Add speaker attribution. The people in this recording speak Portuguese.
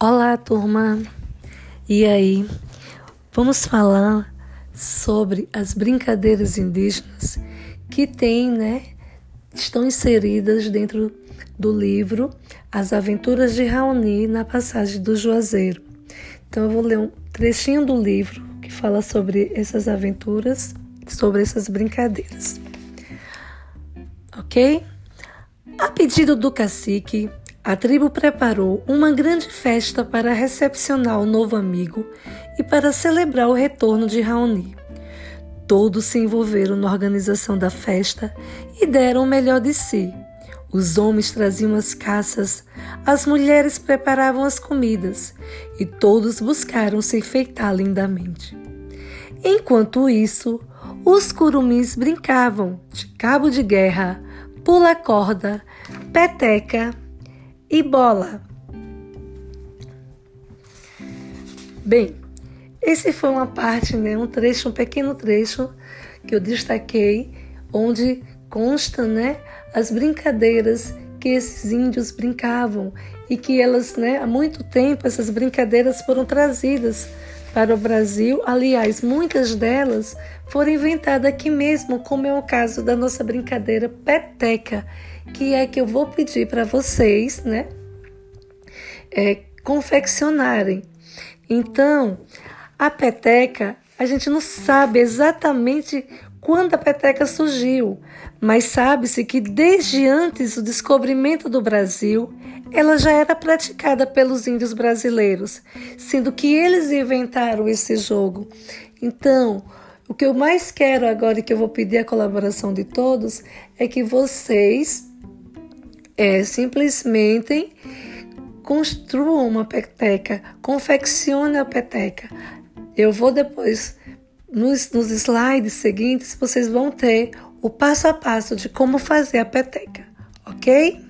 Speaker 1: Olá, turma! E aí? Vamos falar sobre as brincadeiras indígenas que tem, né? Estão inseridas dentro do livro As Aventuras de Raoni na passagem do Juazeiro. Então eu vou ler um trechinho do livro que fala sobre essas aventuras, sobre essas brincadeiras. Ok? A pedido do cacique, a tribo preparou uma grande festa para recepcionar o novo amigo e para celebrar o retorno de Raoni. Todos se envolveram na organização da festa e deram o melhor de si. Os homens traziam as caças, as mulheres preparavam as comidas e todos buscaram se enfeitar lindamente. Enquanto isso, os curumins brincavam de cabo de guerra, pula-corda, peteca e bola. Bem, esse foi uma parte, né, um trecho, um pequeno trecho que eu destaquei, onde consta, né, as brincadeiras que esses índios brincavam e que elas, né, há muito tempo essas brincadeiras foram trazidas para o Brasil. Aliás, muitas delas foram inventadas aqui mesmo, como é o caso da nossa brincadeira peteca, que é que eu vou pedir para vocês, né, é, confeccionarem. Então, a peteca, a gente não sabe exatamente quando a peteca surgiu, mas sabe-se que desde antes do descobrimento do Brasil, ela já era praticada pelos índios brasileiros, sendo que eles inventaram esse jogo. Então, o que eu mais quero agora e que eu vou pedir a colaboração de todos é que vocês é, simplesmente construam uma peteca, confeccione a peteca. Eu vou depois, nos, nos slides seguintes, vocês vão ter o passo a passo de como fazer a peteca, ok?